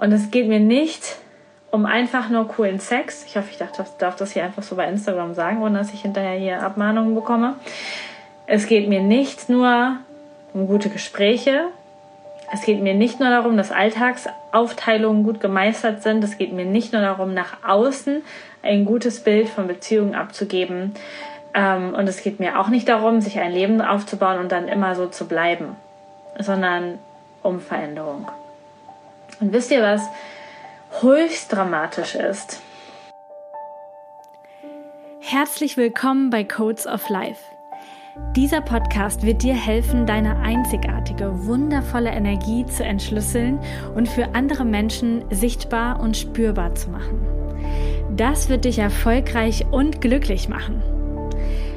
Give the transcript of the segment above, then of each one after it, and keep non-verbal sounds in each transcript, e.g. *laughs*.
Und es geht mir nicht um einfach nur coolen Sex. Ich hoffe, ich darf, das hier einfach so bei Instagram sagen, ohne dass ich hinterher hier Abmahnungen bekomme. Es geht mir nicht nur um gute Gespräche. Es geht mir nicht nur darum, dass Alltagsaufteilungen gut gemeistert sind. Es geht mir nicht nur darum, nach außen ein gutes Bild von Beziehungen abzugeben. Ähm, und es geht mir auch nicht darum, sich ein Leben aufzubauen und dann immer so zu bleiben, sondern um Veränderung. Und wisst ihr, was höchst dramatisch ist? Herzlich willkommen bei Codes of Life. Dieser Podcast wird dir helfen, deine einzigartige, wundervolle Energie zu entschlüsseln und für andere Menschen sichtbar und spürbar zu machen. Das wird dich erfolgreich und glücklich machen.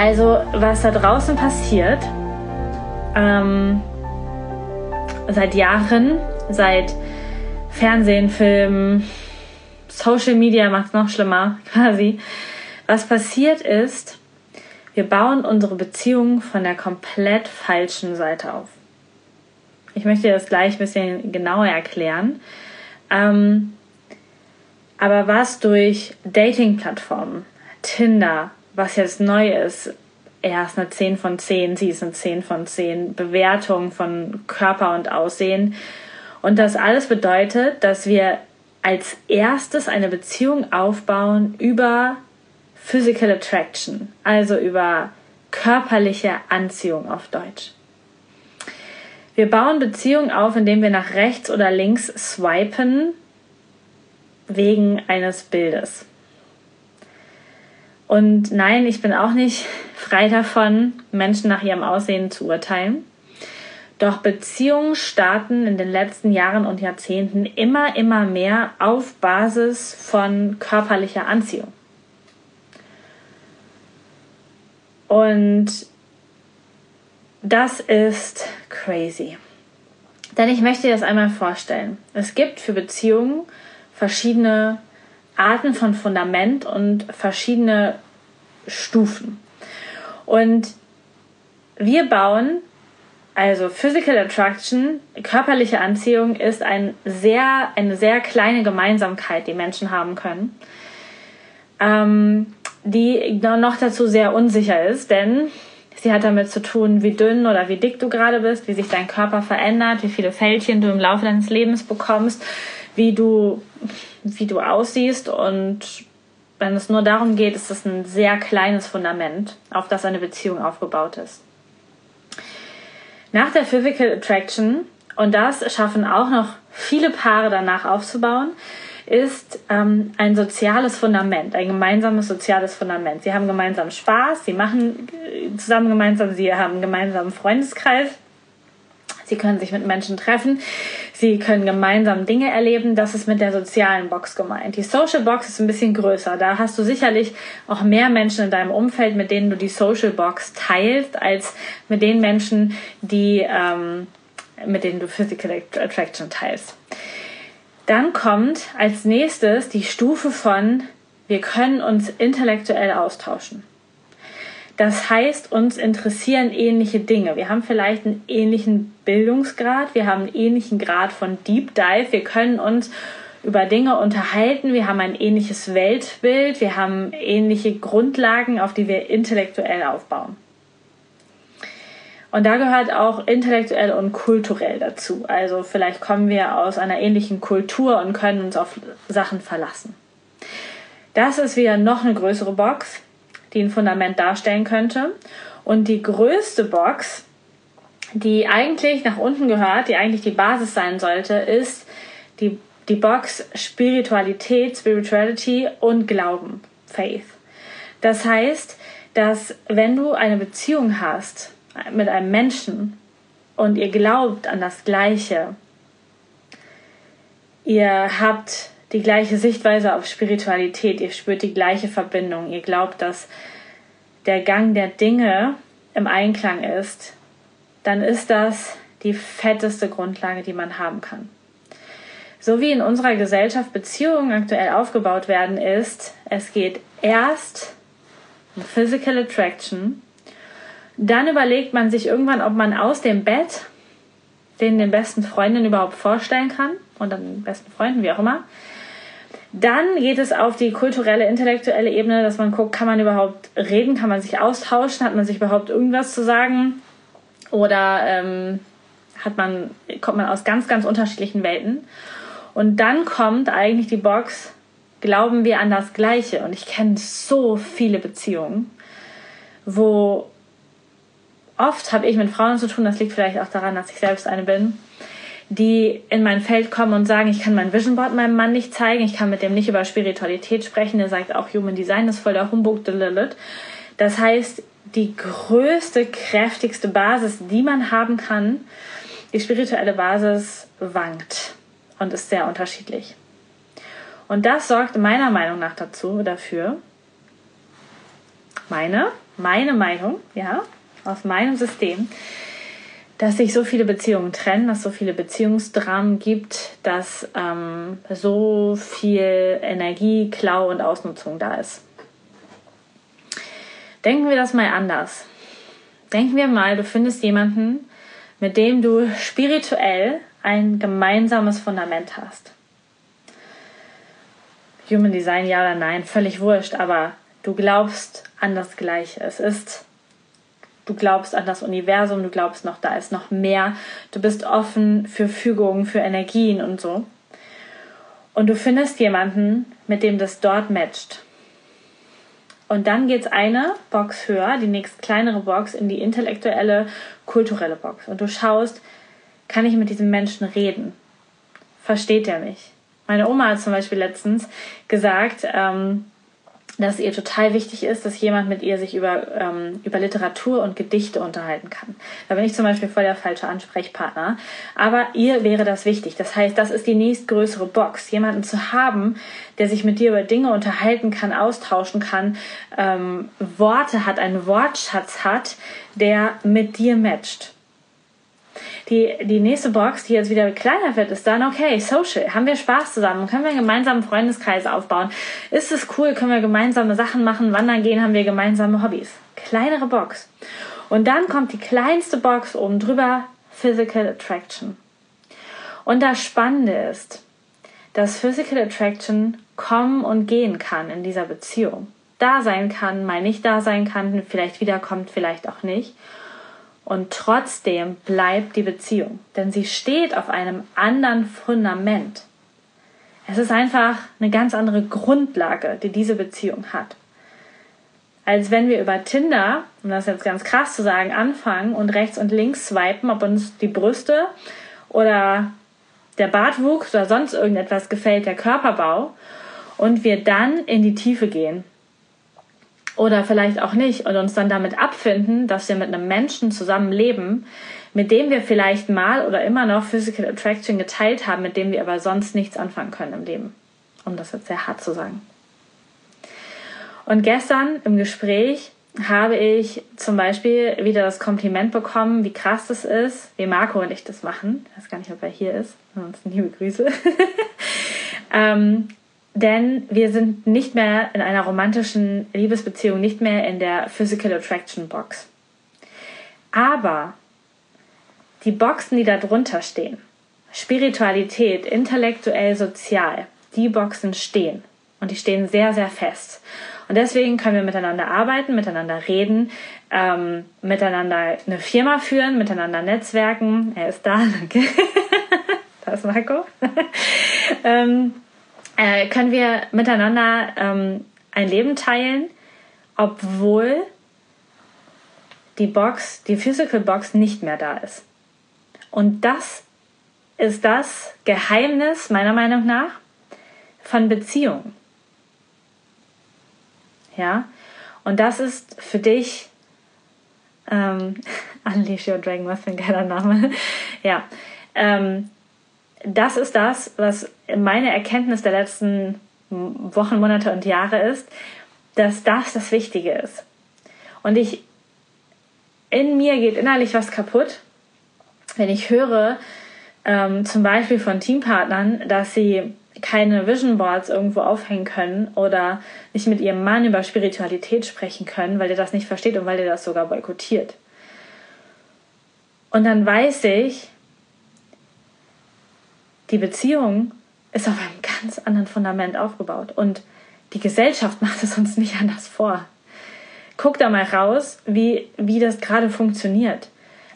Also, was da draußen passiert, ähm, seit Jahren, seit Fernsehen, Film, Social Media macht es noch schlimmer, *laughs* quasi. Was passiert ist, wir bauen unsere Beziehung von der komplett falschen Seite auf. Ich möchte das gleich ein bisschen genauer erklären. Ähm, aber was durch Dating-Plattformen, Tinder, was jetzt neu ist, er ist eine 10 von 10, sie ist eine 10 von 10, Bewertung von Körper und Aussehen. Und das alles bedeutet, dass wir als erstes eine Beziehung aufbauen über Physical Attraction, also über körperliche Anziehung auf Deutsch. Wir bauen Beziehungen auf, indem wir nach rechts oder links swipen wegen eines Bildes. Und nein, ich bin auch nicht *laughs* frei davon, Menschen nach ihrem Aussehen zu urteilen. Doch Beziehungen starten in den letzten Jahren und Jahrzehnten immer, immer mehr auf Basis von körperlicher Anziehung. Und das ist crazy. Denn ich möchte dir das einmal vorstellen. Es gibt für Beziehungen verschiedene Arten von Fundament und verschiedene Stufen. Und wir bauen, also Physical Attraction, körperliche Anziehung ist ein sehr, eine sehr kleine Gemeinsamkeit, die Menschen haben können, ähm, die noch dazu sehr unsicher ist, denn sie hat damit zu tun, wie dünn oder wie dick du gerade bist, wie sich dein Körper verändert, wie viele Fältchen du im Laufe deines Lebens bekommst, wie du wie du aussiehst und wenn es nur darum geht, ist es ein sehr kleines Fundament, auf das eine Beziehung aufgebaut ist. Nach der Physical Attraction, und das schaffen auch noch viele Paare danach aufzubauen, ist ähm, ein soziales Fundament, ein gemeinsames soziales Fundament. Sie haben gemeinsam Spaß, sie machen äh, zusammen gemeinsam, sie haben einen gemeinsamen Freundeskreis Sie können sich mit Menschen treffen. Sie können gemeinsam Dinge erleben. Das ist mit der sozialen Box gemeint. Die Social Box ist ein bisschen größer. Da hast du sicherlich auch mehr Menschen in deinem Umfeld, mit denen du die Social Box teilst, als mit den Menschen, die, ähm, mit denen du Physical Attraction teilst. Dann kommt als nächstes die Stufe von, wir können uns intellektuell austauschen. Das heißt, uns interessieren ähnliche Dinge. Wir haben vielleicht einen ähnlichen Bildungsgrad, wir haben einen ähnlichen Grad von Deep Dive, wir können uns über Dinge unterhalten, wir haben ein ähnliches Weltbild, wir haben ähnliche Grundlagen, auf die wir intellektuell aufbauen. Und da gehört auch intellektuell und kulturell dazu. Also vielleicht kommen wir aus einer ähnlichen Kultur und können uns auf Sachen verlassen. Das ist wieder noch eine größere Box die ein Fundament darstellen könnte. Und die größte Box, die eigentlich nach unten gehört, die eigentlich die Basis sein sollte, ist die, die Box Spiritualität, Spirituality und Glauben, Faith. Das heißt, dass wenn du eine Beziehung hast mit einem Menschen und ihr glaubt an das Gleiche, Ihr habt die gleiche Sichtweise auf Spiritualität, ihr spürt die gleiche Verbindung, ihr glaubt, dass der Gang der Dinge im Einklang ist, dann ist das die fetteste Grundlage, die man haben kann. So wie in unserer Gesellschaft Beziehungen aktuell aufgebaut werden, ist, es geht erst um Physical Attraction, dann überlegt man sich irgendwann, ob man aus dem Bett den den besten Freundinnen überhaupt vorstellen kann und dann den besten Freunden, wie auch immer. Dann geht es auf die kulturelle, intellektuelle Ebene, dass man guckt, kann man überhaupt reden, kann man sich austauschen, hat man sich überhaupt irgendwas zu sagen oder ähm, hat man, kommt man aus ganz, ganz unterschiedlichen Welten. Und dann kommt eigentlich die Box, glauben wir an das Gleiche. Und ich kenne so viele Beziehungen, wo oft habe ich mit Frauen zu tun, das liegt vielleicht auch daran, dass ich selbst eine bin, die in mein Feld kommen und sagen, ich kann mein Vision Board meinem Mann nicht zeigen, ich kann mit dem nicht über Spiritualität sprechen, der sagt auch, Human Design ist voll der Humbug. Das heißt, die größte, kräftigste Basis, die man haben kann, die spirituelle Basis wankt und ist sehr unterschiedlich. Und das sorgt meiner Meinung nach dazu, dafür, meine, meine Meinung, ja, aus meinem System, dass sich so viele Beziehungen trennen, dass so viele Beziehungsdramen gibt, dass ähm, so viel Energie, Klau und Ausnutzung da ist. Denken wir das mal anders. Denken wir mal, du findest jemanden, mit dem du spirituell ein gemeinsames Fundament hast. Human Design ja oder nein, völlig wurscht, aber du glaubst an das Gleiche. Es ist du glaubst an das Universum, du glaubst noch, da ist noch mehr, du bist offen für Fügungen, für Energien und so. Und du findest jemanden, mit dem das dort matcht. Und dann geht es eine Box höher, die nächst kleinere Box, in die intellektuelle, kulturelle Box. Und du schaust, kann ich mit diesem Menschen reden? Versteht er mich? Meine Oma hat zum Beispiel letztens gesagt, ähm, dass ihr total wichtig ist, dass jemand mit ihr sich über, ähm, über Literatur und Gedichte unterhalten kann. Da bin ich zum Beispiel voll der falsche Ansprechpartner. Aber ihr wäre das wichtig. Das heißt, das ist die nächstgrößere Box. Jemanden zu haben, der sich mit dir über Dinge unterhalten kann, austauschen kann, ähm, Worte hat, einen Wortschatz hat, der mit dir matcht. Die, die nächste Box, die jetzt wieder kleiner wird, ist dann, okay, social. Haben wir Spaß zusammen? Können wir einen gemeinsamen Freundeskreis aufbauen? Ist es cool? Können wir gemeinsame Sachen machen? Wandern gehen? Haben wir gemeinsame Hobbys? Kleinere Box. Und dann kommt die kleinste Box oben drüber, Physical Attraction. Und das Spannende ist, dass Physical Attraction kommen und gehen kann in dieser Beziehung. Da sein kann, mal nicht da sein kann, vielleicht wiederkommt, vielleicht auch nicht. Und trotzdem bleibt die Beziehung, denn sie steht auf einem anderen Fundament. Es ist einfach eine ganz andere Grundlage, die diese Beziehung hat. Als wenn wir über Tinder, um das jetzt ganz krass zu sagen, anfangen und rechts und links swipen, ob uns die Brüste oder der Bartwuchs oder sonst irgendetwas gefällt, der Körperbau, und wir dann in die Tiefe gehen oder vielleicht auch nicht und uns dann damit abfinden, dass wir mit einem Menschen zusammenleben, mit dem wir vielleicht mal oder immer noch Physical Attraction geteilt haben, mit dem wir aber sonst nichts anfangen können im Leben. Um das jetzt sehr hart zu sagen. Und gestern im Gespräch habe ich zum Beispiel wieder das Kompliment bekommen, wie krass das ist, wie Marco und ich das machen. Ich weiß gar nicht, ob er hier ist. Ansonsten liebe Grüße. *laughs* ähm, denn wir sind nicht mehr in einer romantischen Liebesbeziehung, nicht mehr in der Physical Attraction Box. Aber die Boxen, die da drunter stehen, Spiritualität, intellektuell, sozial, die Boxen stehen. Und die stehen sehr, sehr fest. Und deswegen können wir miteinander arbeiten, miteinander reden, ähm, miteinander eine Firma führen, miteinander netzwerken. Er ist da, danke. *laughs* da ist Marco. *laughs* ähm, äh, können wir miteinander ähm, ein Leben teilen, obwohl die Box, die Physical Box nicht mehr da ist. Und das ist das Geheimnis meiner Meinung nach von Beziehungen. Ja, und das ist für dich ähm, *laughs* Unleash Your Dragon, was ein geiler Name. ja, ähm, das ist das, was meine Erkenntnis der letzten Wochen, Monate und Jahre ist, dass das das Wichtige ist. Und ich, in mir geht innerlich was kaputt, wenn ich höre, ähm, zum Beispiel von Teampartnern, dass sie keine Vision Boards irgendwo aufhängen können oder nicht mit ihrem Mann über Spiritualität sprechen können, weil der das nicht versteht und weil der das sogar boykottiert. Und dann weiß ich, die Beziehung ist auf einem ganz anderen Fundament aufgebaut und die Gesellschaft *laughs* macht es uns nicht anders vor. Guck da mal raus, wie, wie das gerade funktioniert.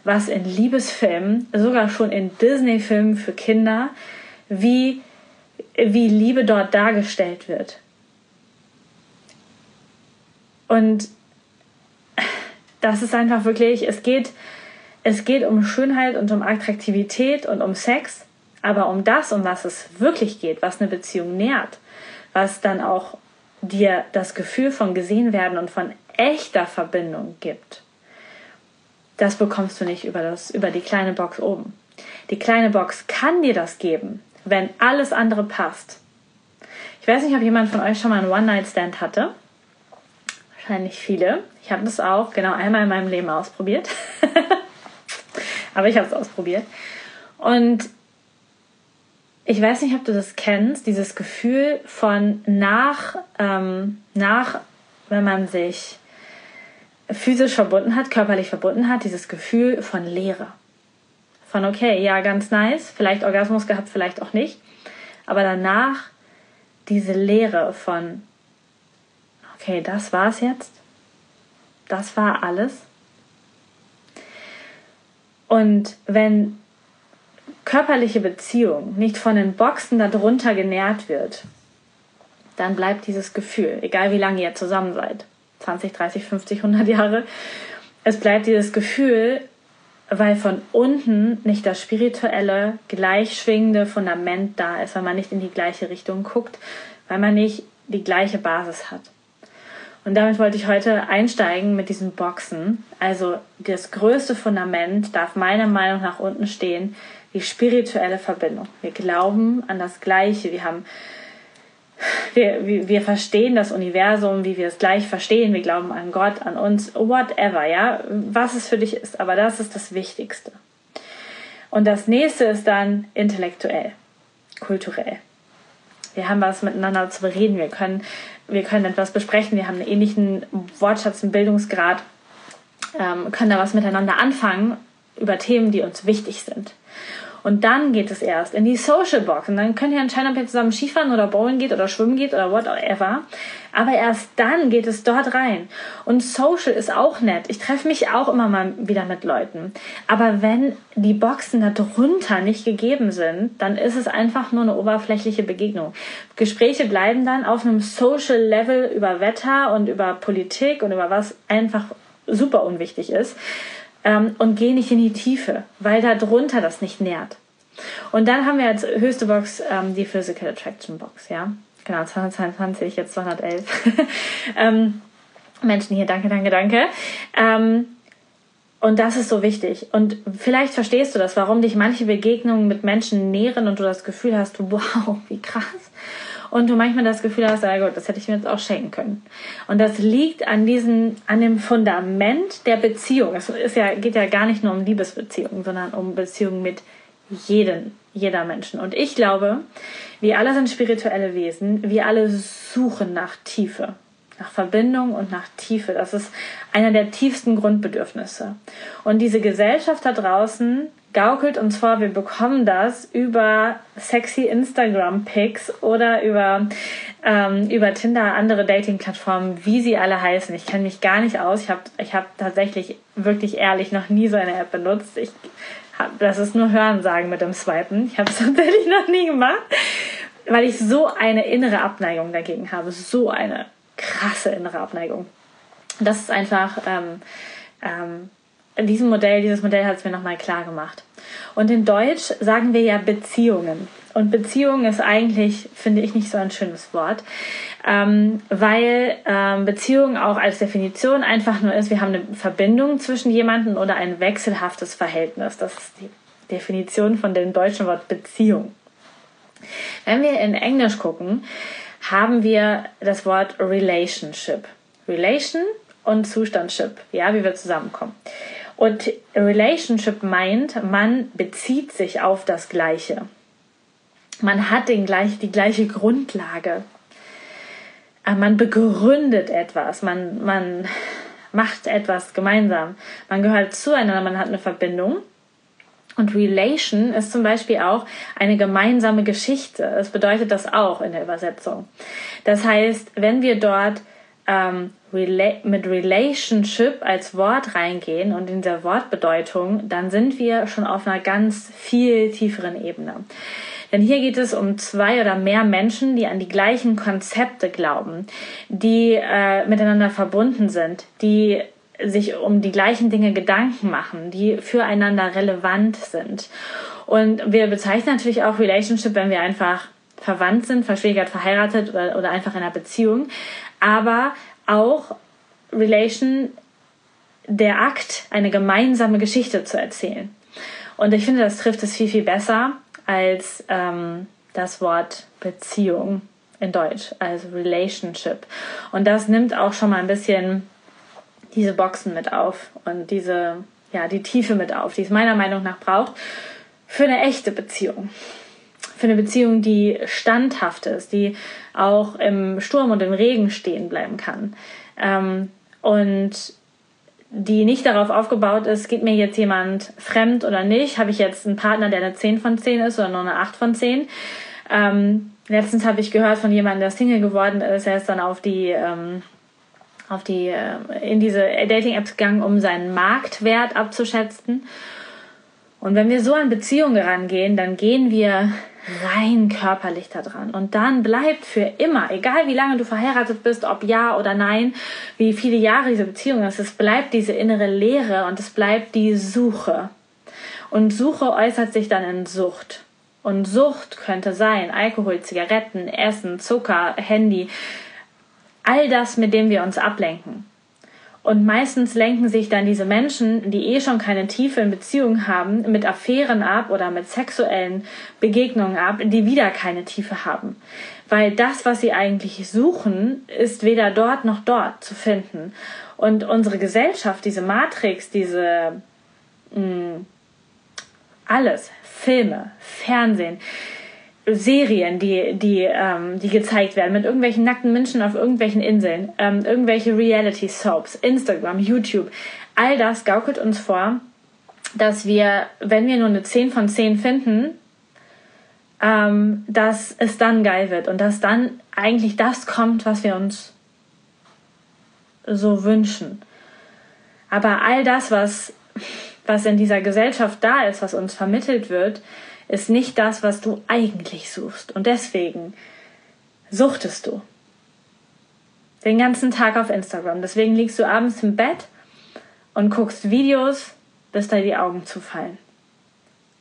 Was in Liebesfilmen, sogar schon in Disney-Filmen für Kinder, wie, wie Liebe dort dargestellt wird. Und *laughs* das ist einfach wirklich, es geht, es geht um Schönheit und um Attraktivität und um Sex, aber um das, um was es wirklich geht, was eine Beziehung nährt, was dann auch dir das Gefühl von gesehen werden und von echter Verbindung gibt, das bekommst du nicht über, das, über die kleine Box oben. Die kleine Box kann dir das geben, wenn alles andere passt. Ich weiß nicht, ob jemand von euch schon mal einen One-Night-Stand hatte. Wahrscheinlich viele. Ich habe das auch genau einmal in meinem Leben ausprobiert. *laughs* Aber ich habe es ausprobiert. Und ich weiß nicht, ob du das kennst, dieses Gefühl von nach, ähm, nach, wenn man sich physisch verbunden hat, körperlich verbunden hat, dieses Gefühl von Leere. Von okay, ja, ganz nice, vielleicht Orgasmus gehabt, vielleicht auch nicht. Aber danach diese Leere von okay, das war's jetzt. Das war alles. Und wenn körperliche Beziehung nicht von den Boxen darunter genährt wird, dann bleibt dieses Gefühl, egal wie lange ihr zusammen seid, 20, 30, 50, 100 Jahre, es bleibt dieses Gefühl, weil von unten nicht das spirituelle, gleichschwingende Fundament da ist, weil man nicht in die gleiche Richtung guckt, weil man nicht die gleiche Basis hat. Und damit wollte ich heute einsteigen mit diesen Boxen. Also das größte Fundament darf meiner Meinung nach unten stehen, die spirituelle Verbindung. Wir glauben an das Gleiche. Wir haben, wir, wir, verstehen das Universum, wie wir es gleich verstehen. Wir glauben an Gott, an uns, whatever, ja, was es für dich ist. Aber das ist das Wichtigste. Und das nächste ist dann intellektuell, kulturell. Wir haben was miteinander zu bereden. Wir können, wir können etwas besprechen. Wir haben einen ähnlichen Wortschatz, einen Bildungsgrad, ähm, können da was miteinander anfangen über Themen, die uns wichtig sind. Und dann geht es erst in die Social Box. Und dann könnt ihr entscheiden, ob ihr zusammen Skifahren oder bowlen geht oder schwimmen geht oder whatever. Aber erst dann geht es dort rein. Und Social ist auch nett. Ich treffe mich auch immer mal wieder mit Leuten. Aber wenn die Boxen da drunter nicht gegeben sind, dann ist es einfach nur eine oberflächliche Begegnung. Gespräche bleiben dann auf einem Social Level über Wetter und über Politik und über was einfach super unwichtig ist ähm, und geh nicht in die Tiefe, weil da drunter das nicht nährt. Und dann haben wir als höchste Box ähm, die Physical Attraction Box, ja. Genau, 222, jetzt 211. *laughs* ähm, Menschen hier, danke, danke, danke. Ähm, und das ist so wichtig. Und vielleicht verstehst du das, warum dich manche Begegnungen mit Menschen nähren und du das Gefühl hast, wow, *laughs* wie krass und du manchmal das Gefühl hast, ja gut, das hätte ich mir jetzt auch schenken können. Und das liegt an diesem, an dem Fundament der Beziehung. Es ist ja, geht ja gar nicht nur um Liebesbeziehungen, sondern um Beziehungen mit jedem, jeder Menschen. Und ich glaube, wir alle sind spirituelle Wesen, wir alle suchen nach Tiefe nach Verbindung und nach Tiefe. Das ist einer der tiefsten Grundbedürfnisse. Und diese Gesellschaft da draußen gaukelt uns vor, wir bekommen das über sexy Instagram-Pics oder über, ähm, über Tinder, andere Dating-Plattformen, wie sie alle heißen. Ich kenne mich gar nicht aus. Ich habe ich hab tatsächlich wirklich ehrlich noch nie so eine App benutzt. Ich hab, das ist nur Hörensagen mit dem Swipen. Ich habe es *laughs* tatsächlich noch nie gemacht, weil ich so eine innere Abneigung dagegen habe. So eine krasse innere Abneigung. Das ist einfach... Ähm, ähm, diesem Modell, dieses Modell hat es mir nochmal klar gemacht. Und in Deutsch sagen wir ja Beziehungen. Und Beziehung ist eigentlich, finde ich, nicht so ein schönes Wort, ähm, weil ähm, Beziehung auch als Definition einfach nur ist, wir haben eine Verbindung zwischen jemandem oder ein wechselhaftes Verhältnis. Das ist die Definition von dem deutschen Wort Beziehung. Wenn wir in Englisch gucken, haben wir das Wort Relationship. Relation und Zustandship, ja, wie wir zusammenkommen. Und Relationship meint, man bezieht sich auf das Gleiche. Man hat den gleich, die gleiche Grundlage. Äh, man begründet etwas, man, man macht etwas gemeinsam. Man gehört zueinander, man hat eine Verbindung. Und Relation ist zum Beispiel auch eine gemeinsame Geschichte. Es bedeutet das auch in der Übersetzung. Das heißt, wenn wir dort ähm, mit Relationship als Wort reingehen und in der Wortbedeutung, dann sind wir schon auf einer ganz viel tieferen Ebene. Denn hier geht es um zwei oder mehr Menschen, die an die gleichen Konzepte glauben, die äh, miteinander verbunden sind, die sich um die gleichen Dinge Gedanken machen, die füreinander relevant sind. Und wir bezeichnen natürlich auch Relationship, wenn wir einfach verwandt sind, verschwägert, verheiratet oder, oder einfach in einer Beziehung. Aber auch Relation, der Akt, eine gemeinsame Geschichte zu erzählen. Und ich finde, das trifft es viel, viel besser als ähm, das Wort Beziehung in Deutsch, also Relationship. Und das nimmt auch schon mal ein bisschen diese Boxen mit auf und diese, ja, die Tiefe mit auf, die es meiner Meinung nach braucht für eine echte Beziehung. Für eine Beziehung, die standhaft ist, die auch im Sturm und im Regen stehen bleiben kann. Ähm, und die nicht darauf aufgebaut ist, geht mir jetzt jemand fremd oder nicht, habe ich jetzt einen Partner, der eine 10 von 10 ist oder nur eine 8 von 10. Ähm, letztens habe ich gehört von jemandem, der Single geworden ist, er ist dann auf die ähm, auf die äh, in diese Dating-Apps gegangen, um seinen Marktwert abzuschätzen. Und wenn wir so an Beziehungen rangehen, dann gehen wir rein körperlich da dran. Und dann bleibt für immer, egal wie lange du verheiratet bist, ob ja oder nein, wie viele Jahre diese Beziehung ist, es bleibt diese innere Leere und es bleibt die Suche. Und Suche äußert sich dann in Sucht. Und Sucht könnte sein Alkohol, Zigaretten, Essen, Zucker, Handy, all das, mit dem wir uns ablenken. Und meistens lenken sich dann diese Menschen, die eh schon keine Tiefe in Beziehungen haben, mit Affären ab oder mit sexuellen Begegnungen ab, die wieder keine Tiefe haben. Weil das, was sie eigentlich suchen, ist weder dort noch dort zu finden. Und unsere Gesellschaft, diese Matrix, diese mh, mm, alles, Filme, Fernsehen, Serien, die, die, ähm, die gezeigt werden, mit irgendwelchen nackten Menschen auf irgendwelchen Inseln, ähm, irgendwelche Reality-Soaps, Instagram, YouTube, all das gaukelt uns vor, dass wir, wenn wir nur eine 10 von 10 finden, ähm, dass es dann geil wird und dass dann eigentlich das kommt, was wir uns so wünschen. Aber all das, was, was in dieser Gesellschaft da ist, was uns vermittelt wird, ist nicht das, was du eigentlich suchst. Und deswegen suchtest du. Den ganzen Tag auf Instagram. Deswegen liegst du abends im Bett und guckst Videos, bis da die Augen zufallen.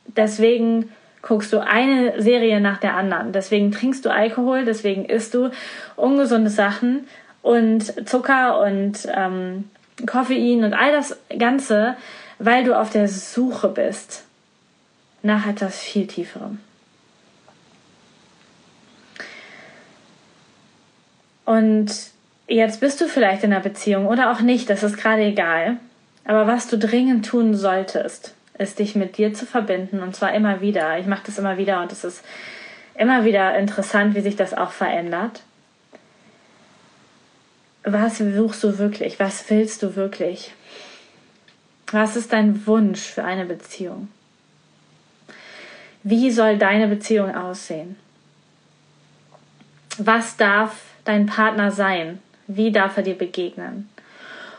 Deswegen guckst du eine Serie nach der anderen. Deswegen trinkst du Alkohol, deswegen isst du ungesunde Sachen und Zucker und ähm, Koffein und all das Ganze, weil du auf der Suche bist nach etwas viel Tieferem. Und jetzt bist du vielleicht in einer Beziehung oder auch nicht, das ist gerade egal. Aber was du dringend tun solltest, ist dich mit dir zu verbinden und zwar immer wieder. Ich mache das immer wieder und es ist immer wieder interessant, wie sich das auch verändert. Was suchst du wirklich? Was willst du wirklich? Was ist dein Wunsch für eine Beziehung? Wie soll deine Beziehung aussehen? Was darf dein Partner sein? Wie darf er dir begegnen?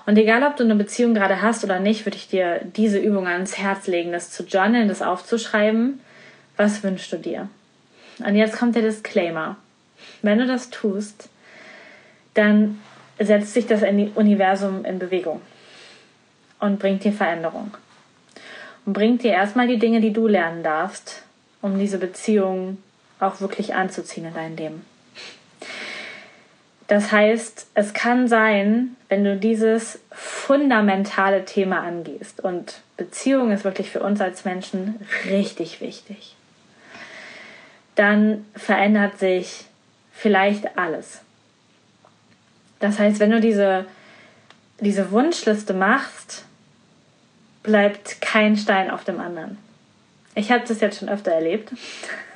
Und egal, ob du eine Beziehung gerade hast oder nicht, würde ich dir diese Übung ans Herz legen, das zu journalen, das aufzuschreiben. Was wünschst du dir? Und jetzt kommt der Disclaimer. Wenn du das tust, dann setzt sich das Universum in Bewegung und bringt dir Veränderung. Und bringt dir erstmal die Dinge, die du lernen darfst, um diese Beziehung auch wirklich anzuziehen in dein Leben. Das heißt, es kann sein, wenn du dieses fundamentale Thema angehst und Beziehung ist wirklich für uns als Menschen richtig wichtig, dann verändert sich vielleicht alles. Das heißt, wenn du diese, diese Wunschliste machst, bleibt kein Stein auf dem anderen. Ich habe das jetzt schon öfter erlebt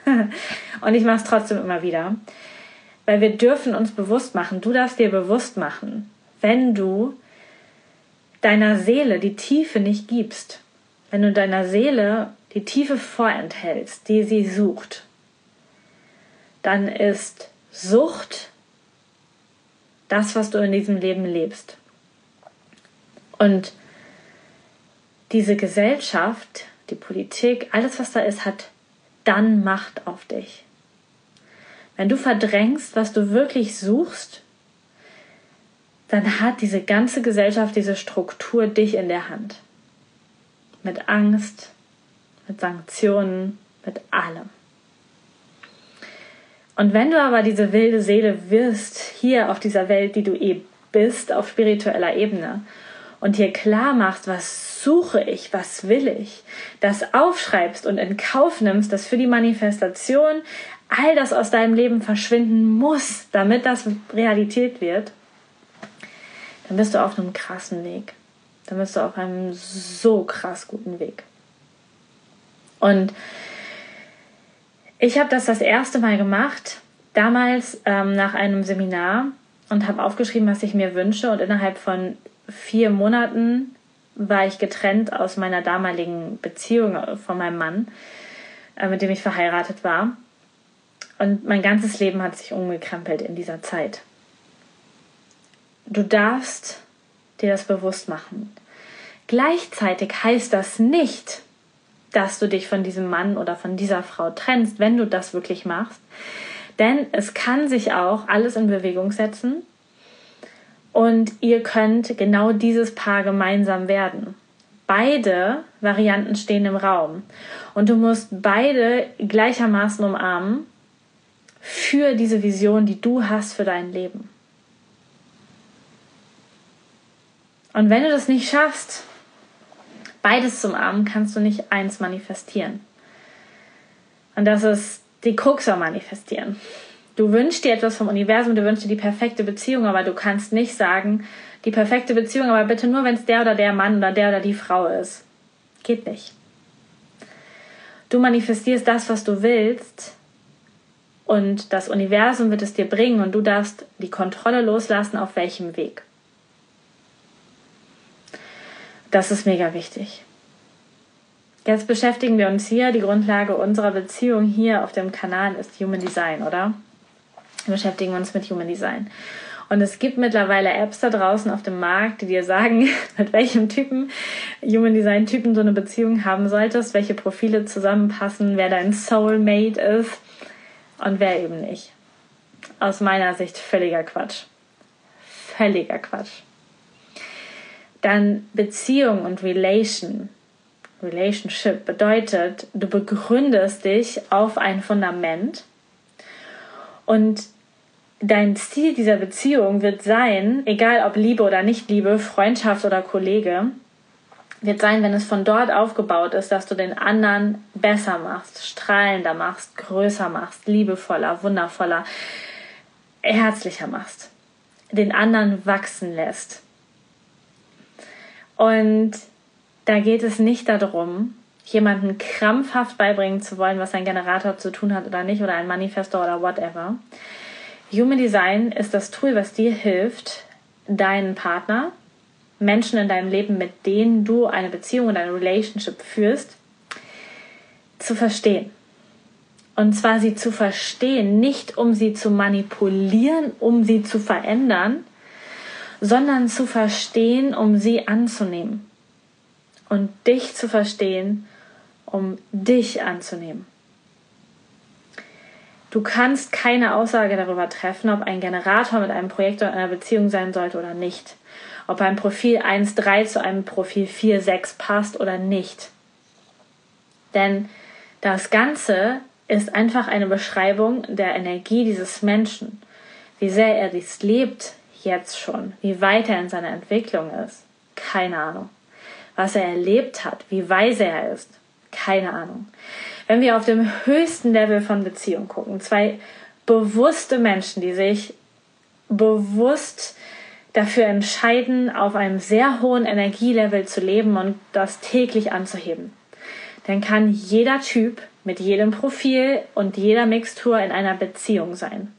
*laughs* und ich mache es trotzdem immer wieder, weil wir dürfen uns bewusst machen, du darfst dir bewusst machen, wenn du deiner Seele die Tiefe nicht gibst, wenn du deiner Seele die Tiefe vorenthältst, die sie sucht, dann ist Sucht das, was du in diesem Leben lebst. Und diese Gesellschaft, die Politik, alles, was da ist, hat dann Macht auf dich. Wenn du verdrängst, was du wirklich suchst, dann hat diese ganze Gesellschaft, diese Struktur dich in der Hand. Mit Angst, mit Sanktionen, mit allem. Und wenn du aber diese wilde Seele wirst, hier auf dieser Welt, die du eh bist, auf spiritueller Ebene, und dir klar machst, was suche ich, was will ich, das aufschreibst und in Kauf nimmst, dass für die Manifestation all das aus deinem Leben verschwinden muss, damit das Realität wird, dann bist du auf einem krassen Weg. Dann bist du auf einem so krass guten Weg. Und ich habe das das erste Mal gemacht, damals ähm, nach einem Seminar und habe aufgeschrieben, was ich mir wünsche. Und innerhalb von vier Monaten war ich getrennt aus meiner damaligen Beziehung äh, von meinem Mann, äh, mit dem ich verheiratet war. Und mein ganzes Leben hat sich umgekrempelt in dieser Zeit. Du darfst dir das bewusst machen. Gleichzeitig heißt das nicht, dass du dich von diesem Mann oder von dieser Frau trennst, wenn du das wirklich machst. Denn es kann sich auch alles in Bewegung setzen und ihr könnt genau dieses Paar gemeinsam werden. Beide Varianten stehen im Raum und du musst beide gleichermaßen umarmen für diese Vision, die du hast für dein Leben. Und wenn du das nicht schaffst, beides zum Armen, kannst du nicht eins manifestieren. Und das ist die Krux manifestieren. Du wünschst dir etwas vom Universum, du wünschst dir die perfekte Beziehung, aber du kannst nicht sagen, die perfekte Beziehung, aber bitte nur, wenn es der oder der Mann oder der oder die Frau ist. Geht nicht. Du manifestierst das, was du willst, und das Universum wird es dir bringen und du darfst die Kontrolle loslassen, auf welchem Weg. Das ist mega wichtig. Jetzt beschäftigen wir uns hier, die Grundlage unserer Beziehung hier auf dem Kanal ist Human Design, oder? Wir beschäftigen uns mit Human Design. Und es gibt mittlerweile Apps da draußen auf dem Markt, die dir sagen, *laughs* mit welchem Typen, Human Design Typen du eine Beziehung haben solltest, welche Profile zusammenpassen, wer dein Soulmate ist und wer eben nicht. Aus meiner Sicht völliger Quatsch. Völliger Quatsch dann Beziehung und Relation, Relationship bedeutet, du begründest dich auf ein Fundament und dein Ziel dieser Beziehung wird sein, egal ob Liebe oder nicht Liebe, Freundschaft oder Kollege, wird sein, wenn es von dort aufgebaut ist, dass du den anderen besser machst, strahlender machst, größer machst, liebevoller, wundervoller, herzlicher machst, den anderen wachsen lässt. Und da geht es nicht darum, jemanden krampfhaft beibringen zu wollen, was ein Generator zu tun hat oder nicht, oder ein Manifestor oder whatever. Human Design ist das Tool, was dir hilft, deinen Partner, Menschen in deinem Leben, mit denen du eine Beziehung oder eine Relationship führst, zu verstehen. Und zwar sie zu verstehen, nicht um sie zu manipulieren, um sie zu verändern, sondern zu verstehen, um sie anzunehmen. Und dich zu verstehen, um dich anzunehmen. Du kannst keine Aussage darüber treffen, ob ein Generator mit einem Projekt oder einer Beziehung sein sollte oder nicht. Ob ein Profil 1.3 zu einem Profil 4.6 passt oder nicht. Denn das Ganze ist einfach eine Beschreibung der Energie dieses Menschen Wie sehr er dies lebt jetzt schon, wie weit er in seiner Entwicklung ist, keine Ahnung. Was er erlebt hat, wie weise er ist, keine Ahnung. Wenn wir auf dem höchsten Level von Beziehung gucken, zwei bewusste Menschen, die sich bewusst dafür entscheiden, auf einem sehr hohen Energielevel zu leben und das täglich anzuheben, dann kann jeder Typ mit jedem Profil und jeder Mixtur in einer Beziehung sein.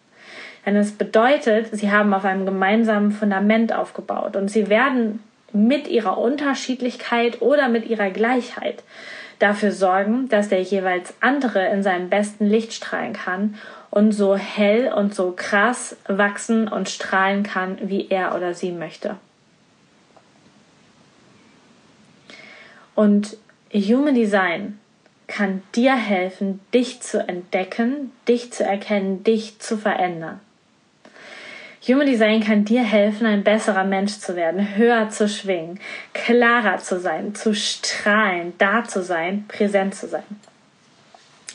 Denn es bedeutet, sie haben auf einem gemeinsamen Fundament aufgebaut und sie werden mit ihrer Unterschiedlichkeit oder mit ihrer Gleichheit dafür sorgen, dass der jeweils andere in seinem besten Licht strahlen kann und so hell und so krass wachsen und strahlen kann, wie er oder sie möchte. Und Human Design kann dir helfen, dich zu entdecken, dich zu erkennen, dich zu verändern. Human Design kann dir helfen, ein besserer Mensch zu werden, höher zu schwingen, klarer zu sein, zu strahlen, da zu sein, präsent zu sein.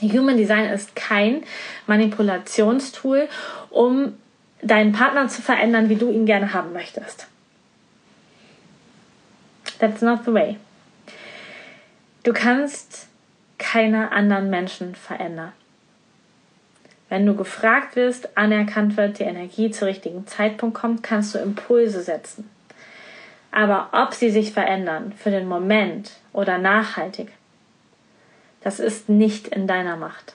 Human Design ist kein Manipulationstool, um deinen Partner zu verändern, wie du ihn gerne haben möchtest. That's not the way. Du kannst keine anderen Menschen verändern. Wenn du gefragt wirst, anerkannt wird, die Energie zur richtigen Zeitpunkt kommt, kannst du Impulse setzen. Aber ob sie sich verändern für den Moment oder nachhaltig, das ist nicht in deiner Macht.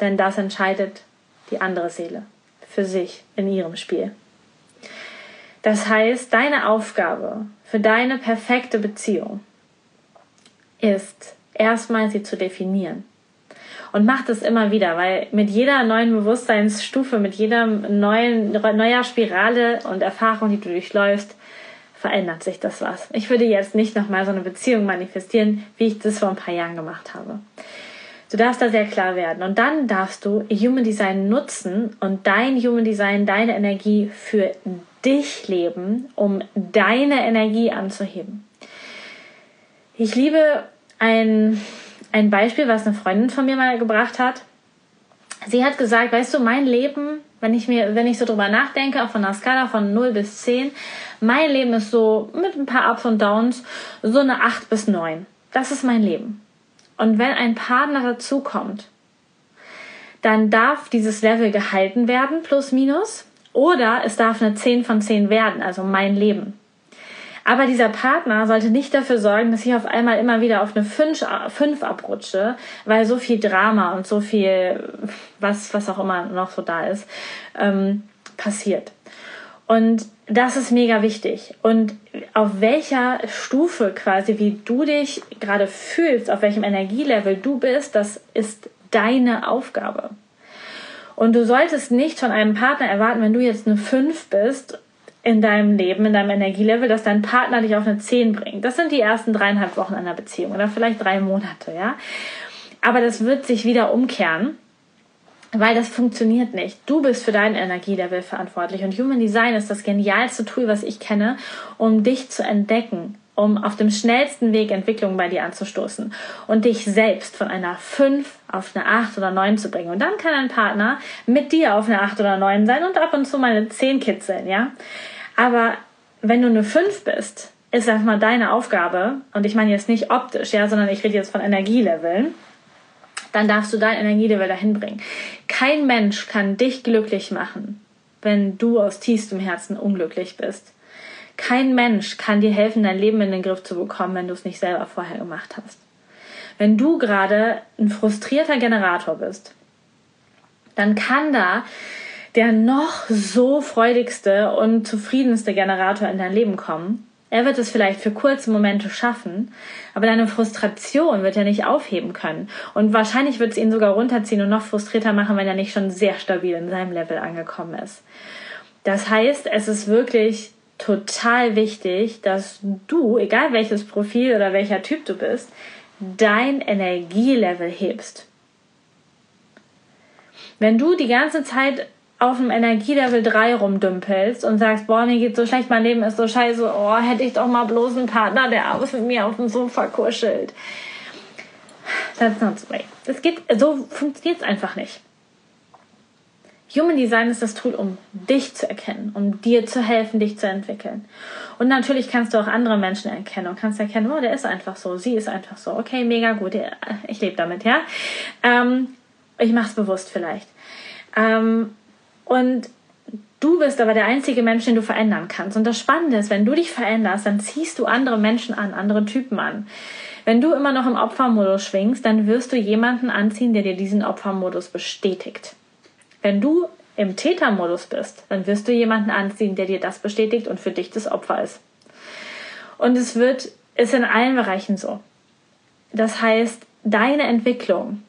Denn das entscheidet die andere Seele für sich in ihrem Spiel. Das heißt, deine Aufgabe für deine perfekte Beziehung ist erstmal sie zu definieren. Und mach das immer wieder, weil mit jeder neuen Bewusstseinsstufe, mit jeder neuen, neuer Spirale und Erfahrung, die du durchläufst, verändert sich das was. Ich würde jetzt nicht nochmal so eine Beziehung manifestieren, wie ich das vor ein paar Jahren gemacht habe. Du darfst da sehr klar werden. Und dann darfst du Human Design nutzen und dein Human Design, deine Energie für dich leben, um deine Energie anzuheben. Ich liebe ein, ein Beispiel, was eine Freundin von mir mal gebracht hat. Sie hat gesagt, weißt du, mein Leben, wenn ich mir, wenn ich so drüber nachdenke, auf einer Skala von 0 bis 10, mein Leben ist so mit ein paar Ups und Downs so eine 8 bis 9. Das ist mein Leben. Und wenn ein Partner dazukommt, dann darf dieses Level gehalten werden, plus minus, oder es darf eine 10 von 10 werden, also mein Leben. Aber dieser Partner sollte nicht dafür sorgen, dass ich auf einmal immer wieder auf eine 5, 5 abrutsche, weil so viel Drama und so viel, was, was auch immer noch so da ist, ähm, passiert. Und das ist mega wichtig. Und auf welcher Stufe quasi, wie du dich gerade fühlst, auf welchem Energielevel du bist, das ist deine Aufgabe. Und du solltest nicht von einem Partner erwarten, wenn du jetzt eine 5 bist in deinem Leben, in deinem Energielevel, dass dein Partner dich auf eine 10 bringt. Das sind die ersten dreieinhalb Wochen einer Beziehung oder vielleicht drei Monate, ja. Aber das wird sich wieder umkehren weil das funktioniert nicht. Du bist für dein Energielevel verantwortlich und Human Design ist das genialste Tool, was ich kenne, um dich zu entdecken, um auf dem schnellsten Weg Entwicklungen bei dir anzustoßen und dich selbst von einer 5 auf eine 8 oder 9 zu bringen. Und dann kann ein Partner mit dir auf eine 8 oder 9 sein und ab und zu mal eine 10 kitzeln, ja? Aber wenn du eine 5 bist, ist erstmal deine Aufgabe, und ich meine jetzt nicht optisch, ja, sondern ich rede jetzt von Energieleveln, dann darfst du dein Energielevel dahin bringen. Kein Mensch kann dich glücklich machen, wenn du aus tiefstem Herzen unglücklich bist. Kein Mensch kann dir helfen, dein Leben in den Griff zu bekommen, wenn du es nicht selber vorher gemacht hast. Wenn du gerade ein frustrierter Generator bist, dann kann da der noch so freudigste und zufriedenste Generator in dein Leben kommen er wird es vielleicht für kurze Momente schaffen, aber deine Frustration wird er nicht aufheben können. Und wahrscheinlich wird es ihn sogar runterziehen und noch frustrierter machen, wenn er nicht schon sehr stabil in seinem Level angekommen ist. Das heißt, es ist wirklich total wichtig, dass du, egal welches Profil oder welcher Typ du bist, dein Energielevel hebst. Wenn du die ganze Zeit auf dem Energielevel 3 rumdümpelst und sagst, boah, mir geht so schlecht, mein Leben ist so scheiße, oh, hätte ich doch mal bloß einen Partner, der abends mit mir auf dem Sofa kuschelt. That's not the way. Das geht, so funktioniert es einfach nicht. Human Design ist das Tool, um dich zu erkennen, um dir zu helfen, dich zu entwickeln. Und natürlich kannst du auch andere Menschen erkennen und kannst erkennen, oh, der ist einfach so, sie ist einfach so. Okay, mega gut, ich lebe damit, ja. Ähm, ich es bewusst vielleicht. Ähm, und du bist aber der einzige Mensch, den du verändern kannst. Und das Spannende ist, wenn du dich veränderst, dann ziehst du andere Menschen an, andere Typen an. Wenn du immer noch im Opfermodus schwingst, dann wirst du jemanden anziehen, der dir diesen Opfermodus bestätigt. Wenn du im Tätermodus bist, dann wirst du jemanden anziehen, der dir das bestätigt und für dich das Opfer ist. Und es wird, ist in allen Bereichen so. Das heißt, deine Entwicklung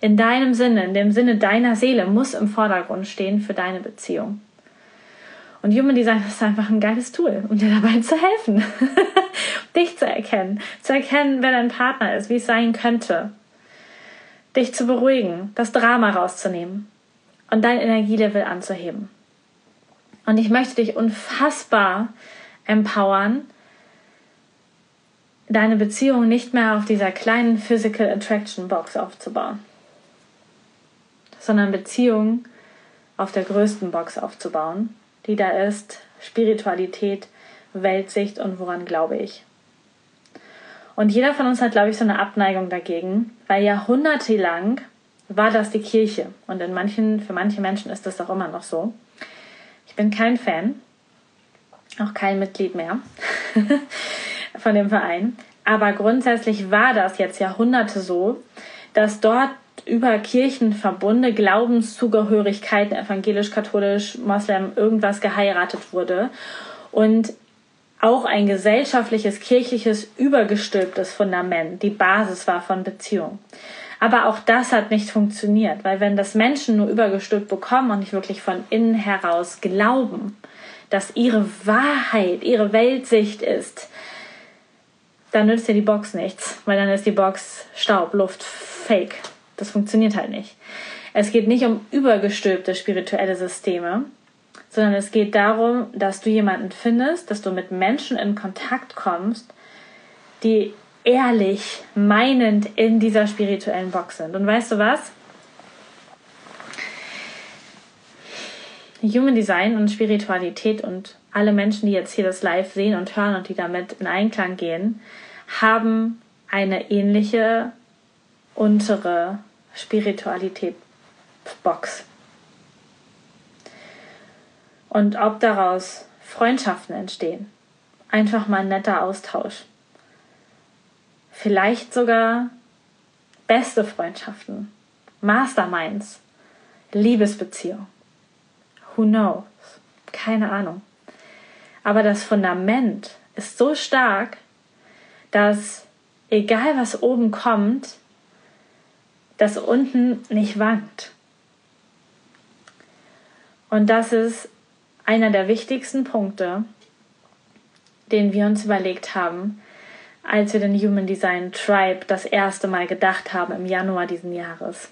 in deinem Sinne, in dem Sinne deiner Seele, muss im Vordergrund stehen für deine Beziehung. Und Human Design ist einfach ein geiles Tool, um dir dabei zu helfen, *laughs* dich zu erkennen, zu erkennen, wer dein Partner ist, wie es sein könnte, dich zu beruhigen, das Drama rauszunehmen und dein Energielevel anzuheben. Und ich möchte dich unfassbar empowern, deine Beziehung nicht mehr auf dieser kleinen Physical Attraction Box aufzubauen sondern Beziehungen auf der größten Box aufzubauen, die da ist Spiritualität, Weltsicht und woran glaube ich. Und jeder von uns hat, glaube ich, so eine Abneigung dagegen, weil jahrhundertelang war das die Kirche. Und in manchen, für manche Menschen ist das auch immer noch so. Ich bin kein Fan, auch kein Mitglied mehr *laughs* von dem Verein. Aber grundsätzlich war das jetzt Jahrhunderte so, dass dort über Kirchenverbunde, Glaubenszugehörigkeiten, evangelisch, katholisch, Moslem, irgendwas geheiratet wurde. Und auch ein gesellschaftliches, kirchliches, übergestülptes Fundament, die Basis war von Beziehung. Aber auch das hat nicht funktioniert, weil wenn das Menschen nur übergestülpt bekommen und nicht wirklich von innen heraus glauben, dass ihre Wahrheit, ihre Weltsicht ist, dann nützt dir die Box nichts, weil dann ist die Box Staub, Luft, Fake. Das funktioniert halt nicht. Es geht nicht um übergestülpte spirituelle Systeme, sondern es geht darum, dass du jemanden findest, dass du mit Menschen in Kontakt kommst, die ehrlich, meinend in dieser spirituellen Box sind. Und weißt du was? Human Design und Spiritualität und alle Menschen, die jetzt hier das live sehen und hören und die damit in Einklang gehen, haben eine ähnliche untere Spiritualität-Box. Und ob daraus Freundschaften entstehen, einfach mal ein netter Austausch, vielleicht sogar beste Freundschaften, Masterminds, Liebesbeziehung. Who knows? Keine Ahnung. Aber das Fundament ist so stark, dass egal was oben kommt, das unten nicht wankt. Und das ist einer der wichtigsten Punkte, den wir uns überlegt haben, als wir den Human Design Tribe das erste Mal gedacht haben im Januar diesen Jahres.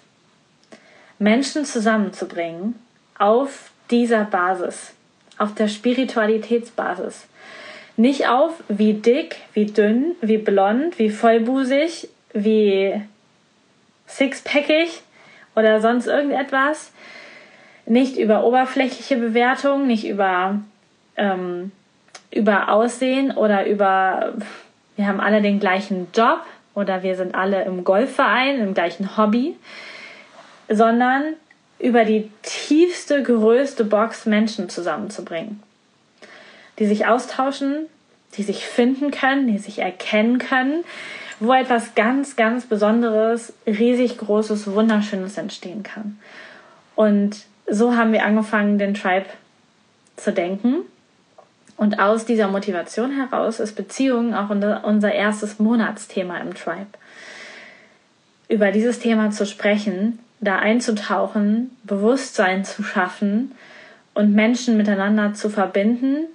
Menschen zusammenzubringen auf dieser Basis, auf der Spiritualitätsbasis. Nicht auf wie dick, wie dünn, wie blond, wie vollbusig, wie sixpackig oder sonst irgendetwas. Nicht über oberflächliche Bewertungen, nicht über, ähm, über Aussehen oder über, wir haben alle den gleichen Job oder wir sind alle im Golfverein, im gleichen Hobby, sondern über die tiefste, größte Box Menschen zusammenzubringen, die sich austauschen, die sich finden können, die sich erkennen können, wo etwas ganz, ganz Besonderes, riesig Großes, Wunderschönes entstehen kann. Und so haben wir angefangen, den Tribe zu denken. Und aus dieser Motivation heraus ist Beziehung auch unser erstes Monatsthema im Tribe. Über dieses Thema zu sprechen, da einzutauchen, Bewusstsein zu schaffen und Menschen miteinander zu verbinden,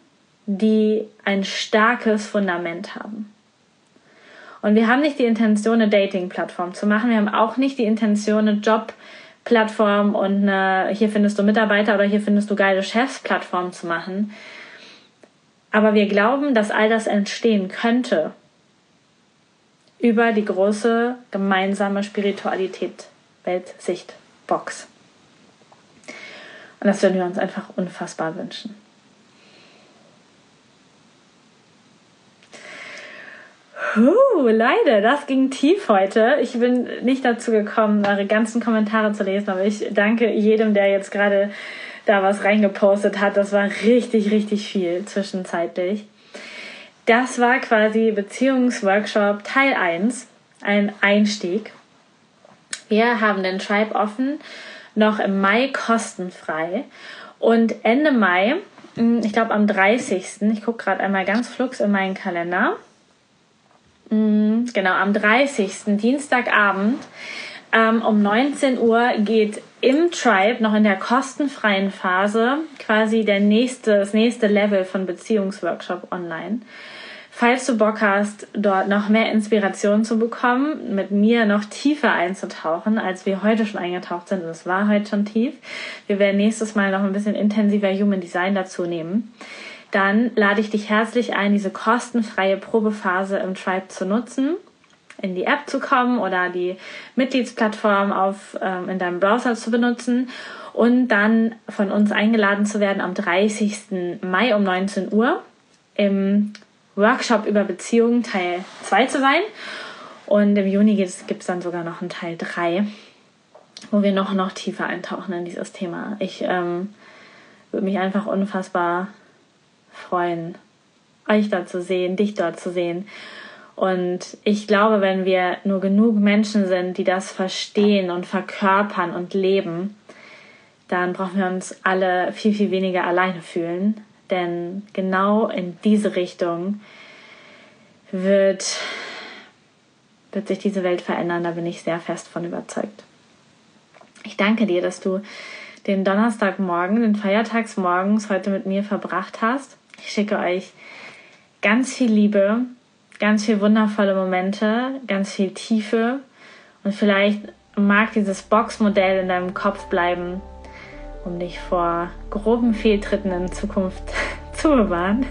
die ein starkes Fundament haben. Und wir haben nicht die Intention, eine Dating-Plattform zu machen. Wir haben auch nicht die Intention, eine Job-Plattform und eine, hier findest du Mitarbeiter oder hier findest du geile Chefs-Plattform zu machen. Aber wir glauben, dass all das entstehen könnte über die große gemeinsame Spiritualität, Weltsicht, Box. Und das würden wir uns einfach unfassbar wünschen. Puh, leider, das ging tief heute. Ich bin nicht dazu gekommen, eure ganzen Kommentare zu lesen, aber ich danke jedem, der jetzt gerade da was reingepostet hat. Das war richtig, richtig viel zwischenzeitlich. Das war quasi Beziehungsworkshop Teil 1, ein Einstieg. Wir haben den Tribe offen, noch im Mai kostenfrei. Und Ende Mai, hm, ich glaube am 30., ich gucke gerade einmal ganz flugs in meinen Kalender, genau, am 30. Dienstagabend ähm, um 19 Uhr geht im Tribe noch in der kostenfreien Phase quasi der nächste, das nächste Level von Beziehungsworkshop online. Falls du Bock hast, dort noch mehr Inspiration zu bekommen, mit mir noch tiefer einzutauchen, als wir heute schon eingetaucht sind, und es war heute schon tief. Wir werden nächstes Mal noch ein bisschen intensiver Human Design dazu nehmen dann lade ich dich herzlich ein, diese kostenfreie Probephase im Tribe zu nutzen, in die App zu kommen oder die Mitgliedsplattform auf, ähm, in deinem Browser zu benutzen und dann von uns eingeladen zu werden am 30. Mai um 19 Uhr im Workshop über Beziehungen Teil 2 zu sein. Und im Juni gibt es dann sogar noch einen Teil 3, wo wir noch, noch tiefer eintauchen in dieses Thema. Ich ähm, würde mich einfach unfassbar freuen, euch dort zu sehen, dich dort zu sehen. Und ich glaube, wenn wir nur genug Menschen sind, die das verstehen und verkörpern und leben, dann brauchen wir uns alle viel, viel weniger alleine fühlen. Denn genau in diese Richtung wird, wird sich diese Welt verändern. Da bin ich sehr fest von überzeugt. Ich danke dir, dass du den Donnerstagmorgen, den Feiertagsmorgens heute mit mir verbracht hast. Ich schicke euch ganz viel Liebe, ganz viel wundervolle Momente, ganz viel Tiefe. Und vielleicht mag dieses Boxmodell in deinem Kopf bleiben, um dich vor groben Fehltritten in Zukunft *laughs* zu bewahren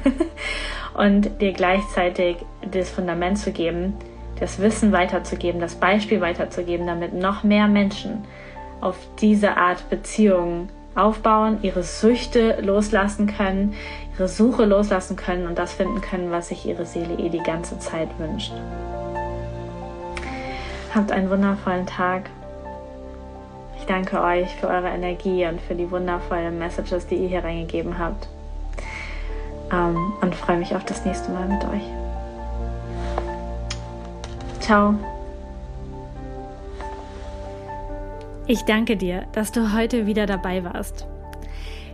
*laughs* und dir gleichzeitig das Fundament zu geben, das Wissen weiterzugeben, das Beispiel weiterzugeben, damit noch mehr Menschen auf diese Art Beziehungen aufbauen, ihre Süchte loslassen können, ihre Suche loslassen können und das finden können, was sich ihre Seele eh die ganze Zeit wünscht. Habt einen wundervollen Tag. Ich danke euch für eure Energie und für die wundervollen Messages, die ihr hier reingegeben habt. Ähm, und freue mich auf das nächste Mal mit euch. Ciao. Ich danke dir, dass du heute wieder dabei warst.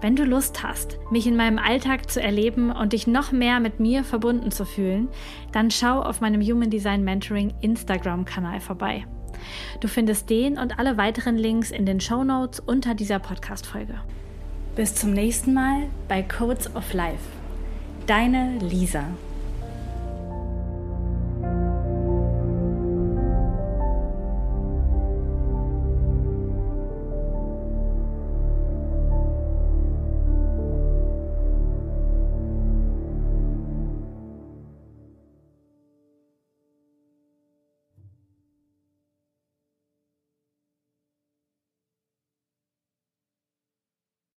Wenn du Lust hast, mich in meinem Alltag zu erleben und dich noch mehr mit mir verbunden zu fühlen, dann schau auf meinem Human Design Mentoring Instagram-Kanal vorbei. Du findest den und alle weiteren Links in den Show Notes unter dieser Podcast-Folge. Bis zum nächsten Mal bei Codes of Life. Deine Lisa.